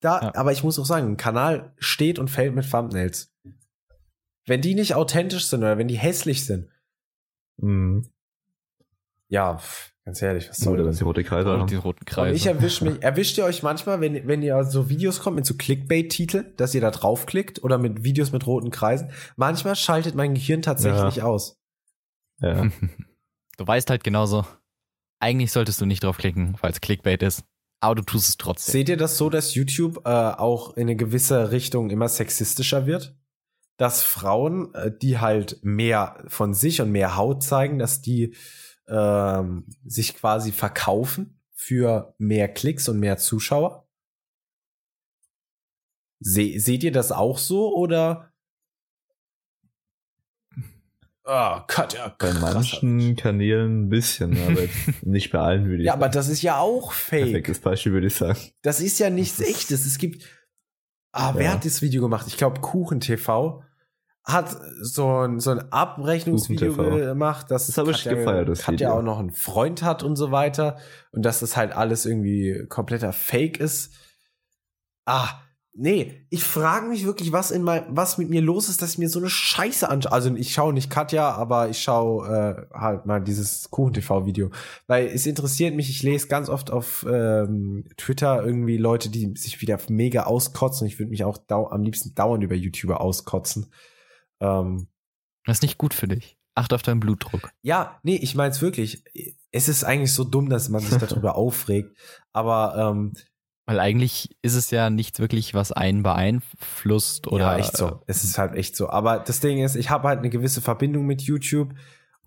Da, Ja. aber ich muss auch sagen, ein Kanal steht und fällt mit Thumbnails. Wenn die nicht authentisch sind oder wenn die hässlich sind, Mhm. ja, ganz ehrlich, was soll Oder das? sie rote Kreise Und haben. die roten Und Kreise. ich erwische mich, erwischt ihr euch manchmal, wenn, wenn ihr so Videos kommt mit so Clickbait-Titel, dass ihr da draufklickt oder mit Videos mit roten Kreisen? Manchmal schaltet mein Gehirn tatsächlich aus. Ja. Du weißt halt genauso, eigentlich solltest du nicht draufklicken, weil es Clickbait ist. Aber du tust es trotzdem. Seht ihr das so, dass YouTube äh, auch in eine gewisse Richtung immer sexistischer wird? Dass Frauen, äh, die halt mehr von sich und mehr Haut zeigen, dass die ähm, sich quasi verkaufen für mehr Klicks und mehr Zuschauer? Se seht ihr das auch so oder? Ah, Katja, Bei krass. manchen Kanälen ein bisschen, aber jetzt nicht bei allen würde ich Ja, aber das ist ja auch fake. Perfektes Beispiel würde ich sagen. Das ist ja nichts Das ist- echtes. Es gibt. Ah, wer Ja. hat das Video gemacht? Ich glaube, Kuchen TV hat so ein, so ein Abrechnungsvideo gemacht, dass Das Katja- gefeiert, das Katja auch noch einen Freund hat und so weiter. Und dass das halt alles irgendwie kompletter Fake ist. Ah, nee, ich frage mich wirklich, was in mein, was mit mir los ist, dass ich mir so eine Scheiße anschaue. Also ich schaue nicht Katja, aber ich schaue äh, halt mal dieses Kuchen-TV-Video. Weil es interessiert mich, ich lese ganz oft auf ähm, Twitter irgendwie Leute, die sich wieder mega auskotzen. Ich würde mich auch am liebsten dauernd über YouTuber auskotzen. Ähm, Das ist nicht gut für dich. Acht auf deinen Blutdruck. ja, nee, ich meine es wirklich. Es ist eigentlich so dumm, dass man sich darüber aufregt. Aber ähm, Weil eigentlich ist es ja nichts wirklich, was einen beeinflusst oder. ja, echt so. Es ist halt echt so. Aber das Ding ist, ich habe halt eine gewisse Verbindung mit YouTube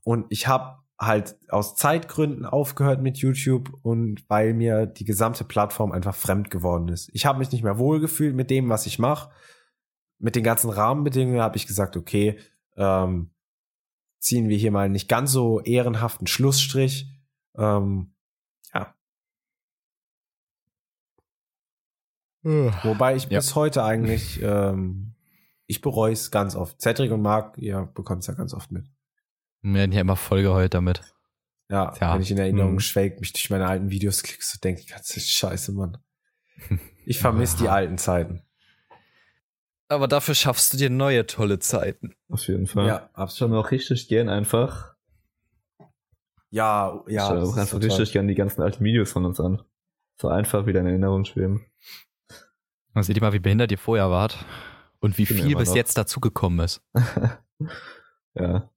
und ich habe halt aus Zeitgründen aufgehört mit YouTube und weil mir die gesamte Plattform einfach fremd geworden ist. Ich habe mich nicht mehr wohlgefühlt mit dem, was ich mache. Mit den ganzen Rahmenbedingungen habe ich gesagt, okay, ähm, ziehen wir hier mal nicht ganz so ehrenhaften Schlussstrich. Ähm, ja. Wobei ich Ja. bis heute eigentlich, ähm, ich bereue es ganz oft. Cedric und Marc, ihr bekommt es ja ganz oft mit. Wir werden ja immer voll geheult damit. Ja, Tja. wenn ich in Erinnerung Mhm. schwelg, mich durch meine alten Videos klickst, so denke ich, ganze Scheiße, Mann. Ich vermisse die alten Zeiten. Aber dafür schaffst du dir neue tolle Zeiten. Auf jeden Fall. Ja, schaue mir auch richtig gern einfach. Ja, ich ja. schaue das auch einfach total- richtig gern die ganzen alten Videos von uns an. So einfach wieder in Erinnerung schweben. Man seht ihr mal, wie behindert ihr vorher wart und wie viel immer bis noch. jetzt dazugekommen ist. ja.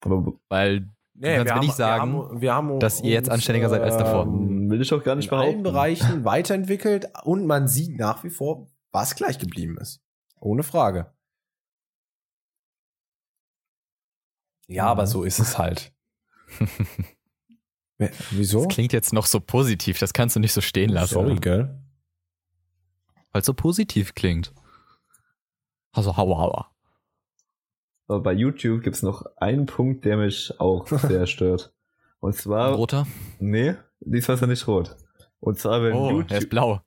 Aber Weil Nee, kannst wir mir nicht haben, sagen, wir haben, wir haben dass ihr jetzt uns, anständiger seid als davor. ähm, will ich auch gar nicht in allen behaupten. Bereichen weiterentwickelt und man sieht nach wie vor, was gleich geblieben ist. Ohne Frage. Ja, aber so ist es halt. Wieso? das klingt jetzt noch so positiv, das kannst du nicht so stehen lassen. Sorry, gell? Weil es so positiv klingt. Also hauer, hauer. Aber bei YouTube gibt's noch einen Punkt, der mich auch sehr stört. Und zwar, Roter? nee, diesmal ist er nicht rot. Und zwar, wenn Oh, er YouTube, ist blau.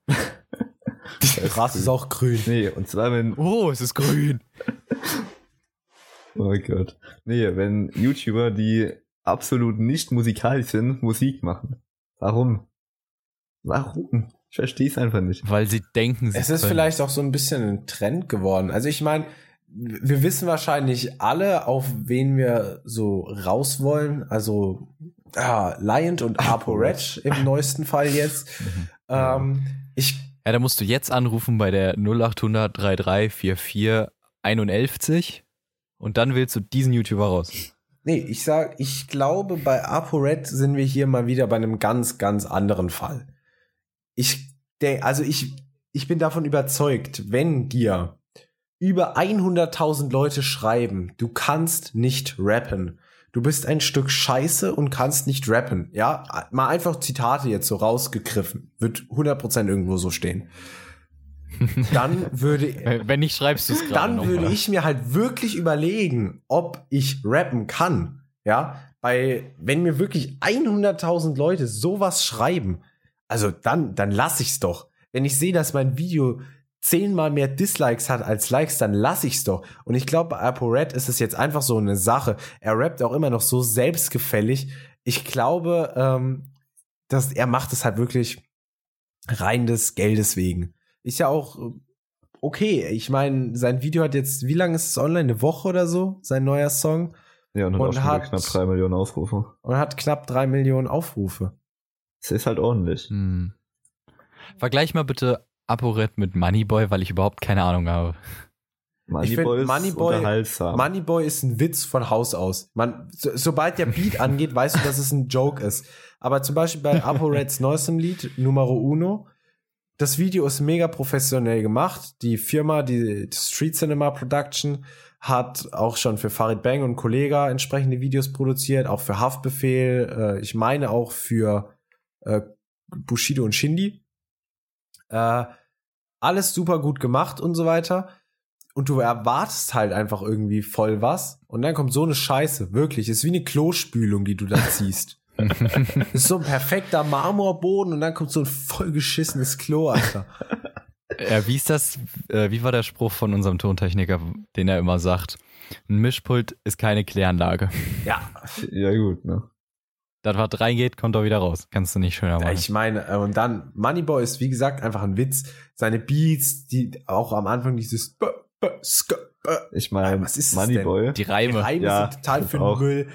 Das Gras ist auch grün. nee, und zwar, wenn, Oh, es ist grün. oh Gott, nee, wenn YouTuber, die absolut nicht musikalisch sind, Musik machen. Warum? Warum? Ich verstehe es einfach nicht. Weil sie denken, sie Es ist können. vielleicht auch so ein bisschen ein Trend geworden. Also ich meine, wir wissen wahrscheinlich alle, auf wen wir so raus wollen. Also ah, Lion und ApoRed im neuesten Fall jetzt. Ähm, ich Ja, da musst du jetzt anrufen bei der 0800 3344 51 und dann wählst du diesen YouTuber raus. Nee, ich sag, ich glaube, bei ApoRed sind wir hier mal wieder bei einem ganz, ganz anderen Fall. Ich also ich, ich bin davon überzeugt, wenn dir über 100.000 Leute schreiben, du kannst nicht rappen. Du bist ein Stück Scheiße und kannst nicht rappen. Ja, mal einfach Zitate jetzt so rausgegriffen. Wird 100% irgendwo so stehen. Dann würde, Wenn nicht, schreibst du es gerade dann noch würde mal. ich mir halt wirklich überlegen, ob ich rappen kann. Ja, bei, wenn mir wirklich 100.000 Leute sowas schreiben, also dann, dann lass ich's doch. Wenn ich sehe, dass mein Video zehnmal mehr Dislikes hat als Likes, dann lass ich's doch. Und ich glaube, bei ApoRed ist es jetzt einfach so eine Sache. Er rappt auch immer noch so selbstgefällig. Ich glaube, ähm, dass er macht es halt wirklich rein des Geldes wegen. Ist ja auch äh, okay. Ich meine, sein Video hat jetzt, wie lange ist es online? Eine Woche oder so? Sein neuer Song? Ja, und, hat Und auch schon wieder hat- knapp drei Millionen Aufrufe. Und hat knapp drei Millionen Aufrufe. Das ist halt ordentlich. Hm. Vergleich mal bitte ApoRed mit Moneyboy, weil ich überhaupt keine Ahnung habe. Moneyboy ist Moneyboy- unterhaltsam. Moneyboy ist ein Witz von Haus aus. Man, so, sobald der Beat angeht, weißt du, dass es ein Joke ist. Aber zum Beispiel bei ApoReds neuestem Lied, Numero Uno, das Video ist mega professionell gemacht. Die Firma, die Street Cinema Production, hat auch schon für Farid Bang und Kollega entsprechende Videos produziert, auch für Haftbefehl, äh, ich meine auch für äh, Bushido und Shindy. Äh, alles super gut gemacht und so weiter. Und du erwartest halt einfach irgendwie voll was. Und dann kommt so eine Scheiße. Wirklich. Ist wie eine Klospülung, die du da ziehst. ist so ein perfekter Marmorboden und dann kommt so ein vollgeschissenes Klo, Alter. Ja, wie ist das? Äh, wie war der Spruch von unserem Tontechniker, den er immer sagt? Ein Mischpult ist keine Kläranlage. Ja, Ja, gut, ne? Das, was reingeht, kommt auch wieder raus. Kannst du nicht schöner machen. ich meine, äh, und dann, Moneyboy ist wie gesagt einfach ein Witz. Seine Beats, die auch am Anfang dieses Ich meine, Was ist Moneyboy. Die Die Reime. Reime Ja, sind total für den. Müll.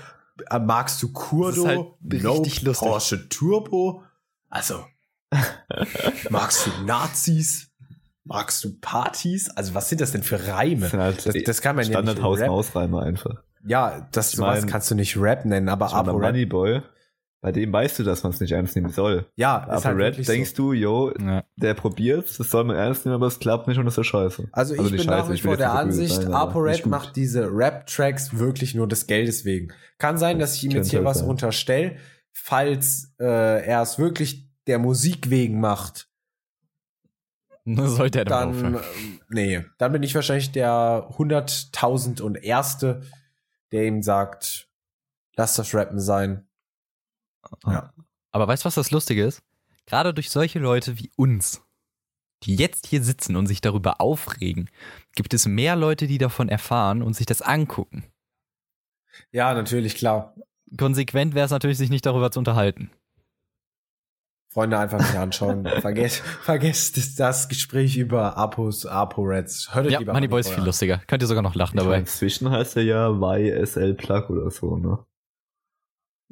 Äh, Magst du Kurdo? Halt lustig. Porsche Turbo? Also, magst du Nazis? Magst du Partys? Also, was sind das denn für Reime? Das sind halt Das, das kann man ja Standard nicht Haus Rap. Maus Reime einfach. Ja, das Ich sowas mein- kannst du nicht Rap nennen, aber Ich meine, ApoRed, Moneyboy, bei dem weißt du, dass man es nicht ernst nehmen soll. ja, Aber ist halt Red denkst so. du, yo, Ja. der probiert, das soll man ernst nehmen, aber es klappt nicht und das ist scheiße. Also ich Also bin nach scheiße, wie ich will vor der Ansicht, sein, ApoRed macht diese Rap-Tracks wirklich nur des Geldes wegen. Kann sein, dass ich ihm jetzt hier halt was sein. unterstelle, falls äh, er es wirklich der Musik wegen macht. Sollte er dann, aufhören. ähm, nee, dann bin ich wahrscheinlich der hunderttausend und erste, der ihm sagt, lass das Rappen sein. Ja. Aber weißt du, was das Lustige ist? Gerade durch solche Leute wie uns, die jetzt hier sitzen und sich darüber aufregen, gibt es mehr Leute, die davon erfahren und sich das angucken. Ja, natürlich, klar. Konsequent wäre es natürlich, sich nicht darüber zu unterhalten. Freunde einfach nicht anschauen. vergesst, vergesst das Gespräch über Apos, ApoReds. Hört euch ja, lieber Moneyboy ist viel lustiger. Könnt ihr sogar noch lachen dabei. Inzwischen heißt er ja YSL Plug oder so, ne?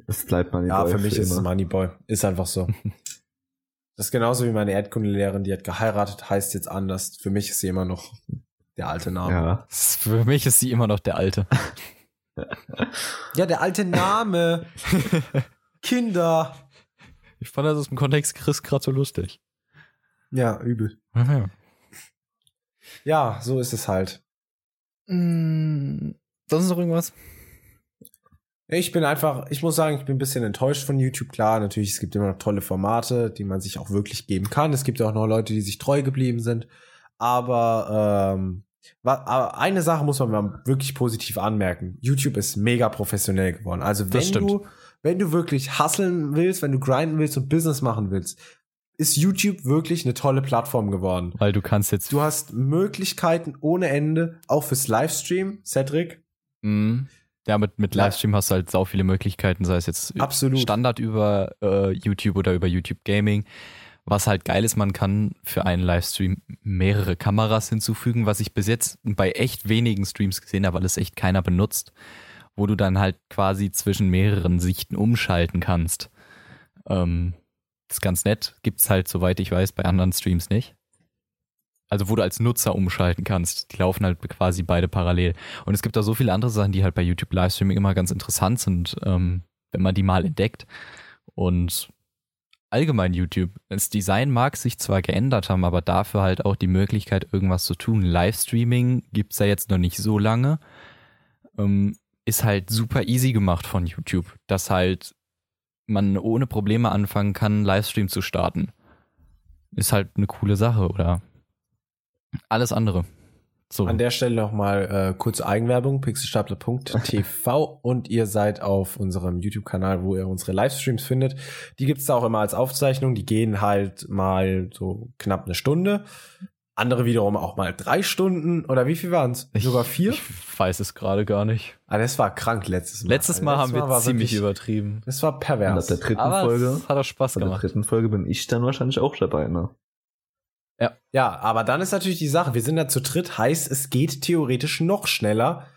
Es bleibt Moneyboy. Ja, für mich für ist es Moneyboy. Ist einfach so. das ist genauso wie meine Erdkundelehrerin, die hat geheiratet, heißt jetzt anders. Für mich ist sie immer noch der alte Name. Ja. Für mich ist sie immer noch der alte. ja, der alte Name. Kinder. Ich fand das im Kontext Chris gerade so lustig. Ja, übel. Aha. Ja, so ist es halt. Mm, sonst noch irgendwas? Ich bin einfach, ich muss sagen, ich bin ein bisschen enttäuscht von YouTube. Klar, natürlich, es gibt immer noch tolle Formate, die man sich auch wirklich geben kann. Es gibt ja auch noch Leute, die sich treu geblieben sind. Aber ähm, eine Sache muss man mal wirklich positiv anmerken. YouTube ist mega professionell geworden. Also wenn du, wenn du wirklich hustlen willst, wenn du grinden willst und Business machen willst, ist YouTube wirklich eine tolle Plattform geworden. Weil du kannst jetzt. Du hast Möglichkeiten ohne Ende, auch fürs Livestream, Cedric. Mhm. Ja, mit, mit Livestream hast du halt sau viele Möglichkeiten, sei es jetzt Absolut. Standard über äh, YouTube oder über YouTube Gaming. Was halt geil ist, man kann für einen Livestream mehrere Kameras hinzufügen, was ich bis jetzt bei echt wenigen Streams gesehen habe, weil es echt keiner benutzt, wo du dann halt quasi zwischen mehreren Sichten umschalten kannst. Ähm, das ist ganz nett, gibt's halt, soweit ich weiß, bei anderen Streams nicht. Also wo du als Nutzer umschalten kannst. Die laufen halt quasi beide parallel. Und es gibt da so viele andere Sachen, die halt bei YouTube Livestreaming immer ganz interessant sind, ähm, wenn man die mal entdeckt. Und allgemein YouTube. Das Design mag sich zwar geändert haben, aber dafür halt auch die Möglichkeit, irgendwas zu tun. Livestreaming gibt's ja jetzt noch nicht so lange. Ähm, ist halt super easy gemacht von YouTube, dass halt man ohne Probleme anfangen kann, Livestream zu starten. Ist halt eine coole Sache, oder? Alles andere. So. An der Stelle nochmal äh, kurze Eigenwerbung, pixelstapler.tv und ihr seid auf unserem YouTube-Kanal, wo ihr unsere Livestreams findet. Die gibt's da auch immer als Aufzeichnung, die gehen halt mal so knapp eine Stunde. Andere wiederum auch mal drei Stunden oder wie viel waren's? Sogar vier? Ich weiß es gerade gar nicht. Ah, das war krank letztes Mal. Letztes Mal also, haben wir ziemlich wirklich, übertrieben. Das war pervers. Und ab der dritten Aber Folge hat er Spaß gemacht. In der dritten Folge bin ich dann wahrscheinlich auch dabei, ne? Ja. Ja, aber dann ist natürlich die Sache, wir sind da zu dritt, heißt, es geht theoretisch noch schneller.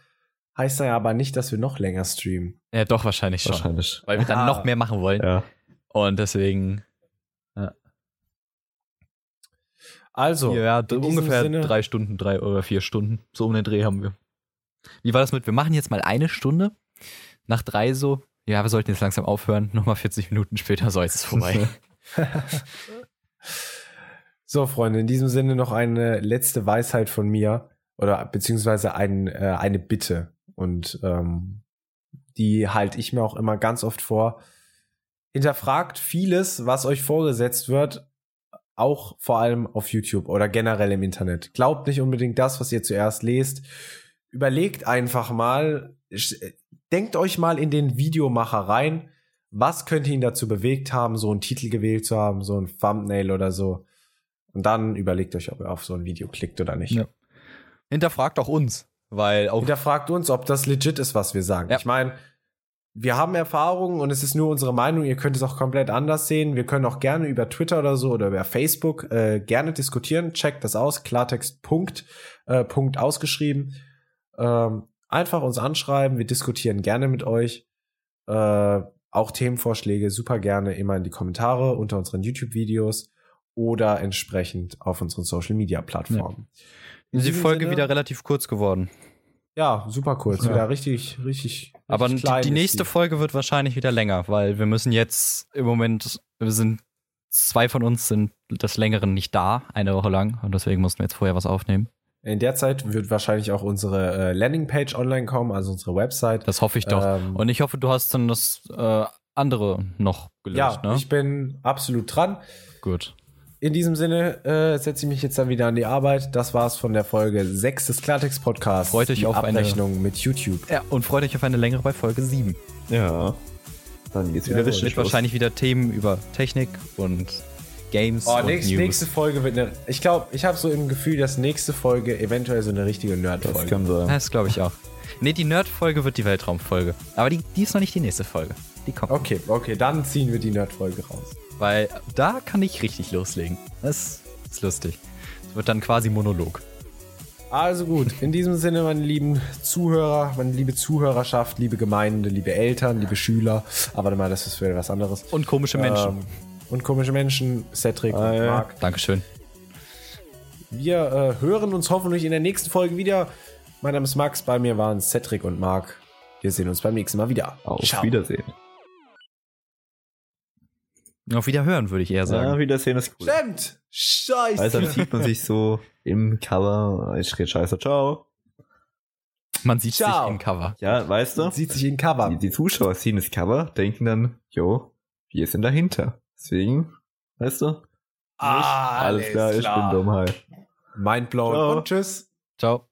Heißt ja aber nicht, dass wir noch länger streamen. Ja, doch, wahrscheinlich schon. Wahrscheinlich. Weil wir dann ah. noch mehr machen wollen. Ja. Und deswegen. Ja. Also. Ja, ungefähr Sinne, drei Stunden, drei oder vier Stunden. So um den Dreh haben wir. Wie war das mit? Wir machen jetzt mal eine Stunde. Nach drei so. Ja, wir sollten jetzt langsam aufhören. Nochmal 40 Minuten später, so ist es vorbei. So, Freunde, in diesem Sinne noch eine letzte Weisheit von mir oder beziehungsweise ein, äh, eine Bitte. Und ähm, die halte ich mir auch immer ganz oft vor. Hinterfragt vieles, was euch vorgesetzt wird, auch vor allem auf YouTube oder generell im Internet. Glaubt nicht unbedingt das, was ihr zuerst lest. Überlegt einfach mal, denkt euch mal in den Videomacher rein, was könnte ihn dazu bewegt haben, so einen Titel gewählt zu haben, so ein Thumbnail oder so. Und dann überlegt euch, ob ihr auf so ein Video klickt oder nicht. Ja. Hinterfragt auch uns, weil auch. Hinterfragt uns, ob das legit ist, was wir sagen. Ja. Ich meine, wir haben Erfahrungen und es ist nur unsere Meinung. Ihr könnt es auch komplett anders sehen. Wir können auch gerne über Twitter oder so oder über Facebook äh, gerne diskutieren. Checkt das aus. Klartext Punkt, äh, Punkt ausgeschrieben. Ähm, einfach uns anschreiben. Wir diskutieren gerne mit euch. Äh, auch Themenvorschläge super gerne immer in die Kommentare unter unseren YouTube-Videos oder entsprechend auf unseren Social Media Plattformen. Ja. Ist die Folge Sinne, wieder relativ kurz geworden. Ja, super kurz. Ja. Wieder richtig, richtig. richtig Aber die, die nächste die. Folge wird wahrscheinlich wieder länger, weil wir müssen jetzt im Moment, wir sind, zwei von uns sind des Längeren nicht da, eine Woche lang. Und deswegen mussten wir jetzt vorher was aufnehmen. In der Zeit wird wahrscheinlich auch unsere äh, Landingpage online kommen, also unsere Website. Das hoffe ich doch. Ähm, Und ich hoffe, du hast dann das äh, andere noch gelöst. Ja, ne? ich bin absolut dran. Gut. In diesem Sinne äh, setze ich mich jetzt dann wieder an die Arbeit. Das war's von der Folge 6 des Klartext Podcasts. Freut euch auf Abrechnung eine mit YouTube. Ja, und freut euch auf eine längere bei Folge 7. Ja. Dann geht's wieder ja, richtig. Mit wahrscheinlich wieder Themen über Technik und Games oh, und nächste, News. nächste Folge wird eine. Ich glaube, ich habe so im Gefühl, dass nächste Folge eventuell so eine richtige Nerd-Folge. Das kann sein. Das glaube ich auch. Nee, die Nerd-Folge wird die Weltraumfolge. Aber die, die ist noch nicht die nächste Folge. Die kommt. Okay, okay, dann ziehen wir die Nerd-Folge raus. Weil da kann ich richtig loslegen. Das ist lustig. Es wird dann quasi Monolog. Also gut, in diesem Sinne, meine lieben Zuhörer, meine liebe Zuhörerschaft, liebe Gemeinde, liebe Eltern, liebe Schüler. Aber mal, das ist wieder was anderes. Und komische Menschen. Ähm, und komische Menschen, Cedric Ah, und ja. Marc. Dankeschön. Wir äh, hören uns hoffentlich in der nächsten Folge wieder. Mein Name ist Max, bei mir waren Cedric und Marc. Wir sehen uns beim nächsten Mal wieder. Auf Ciao. Wiedersehen. Auf Wiederhören, würde ich eher Ja, sagen. Wiedersehen ist gut. Stimmt! Scheiße! Also dann sieht man sich so im Cover. Ich rede scheiße, ciao. Man sieht Ciao. sich im Cover. Ja, weißt du? Sieht sich in Cover. Die, die Zuschauer sehen das Cover, denken dann, jo, wir sind dahinter. Deswegen, weißt du? Ah, Alles klar, ich bin dumm, hi. Mindblown und tschüss. Ciao.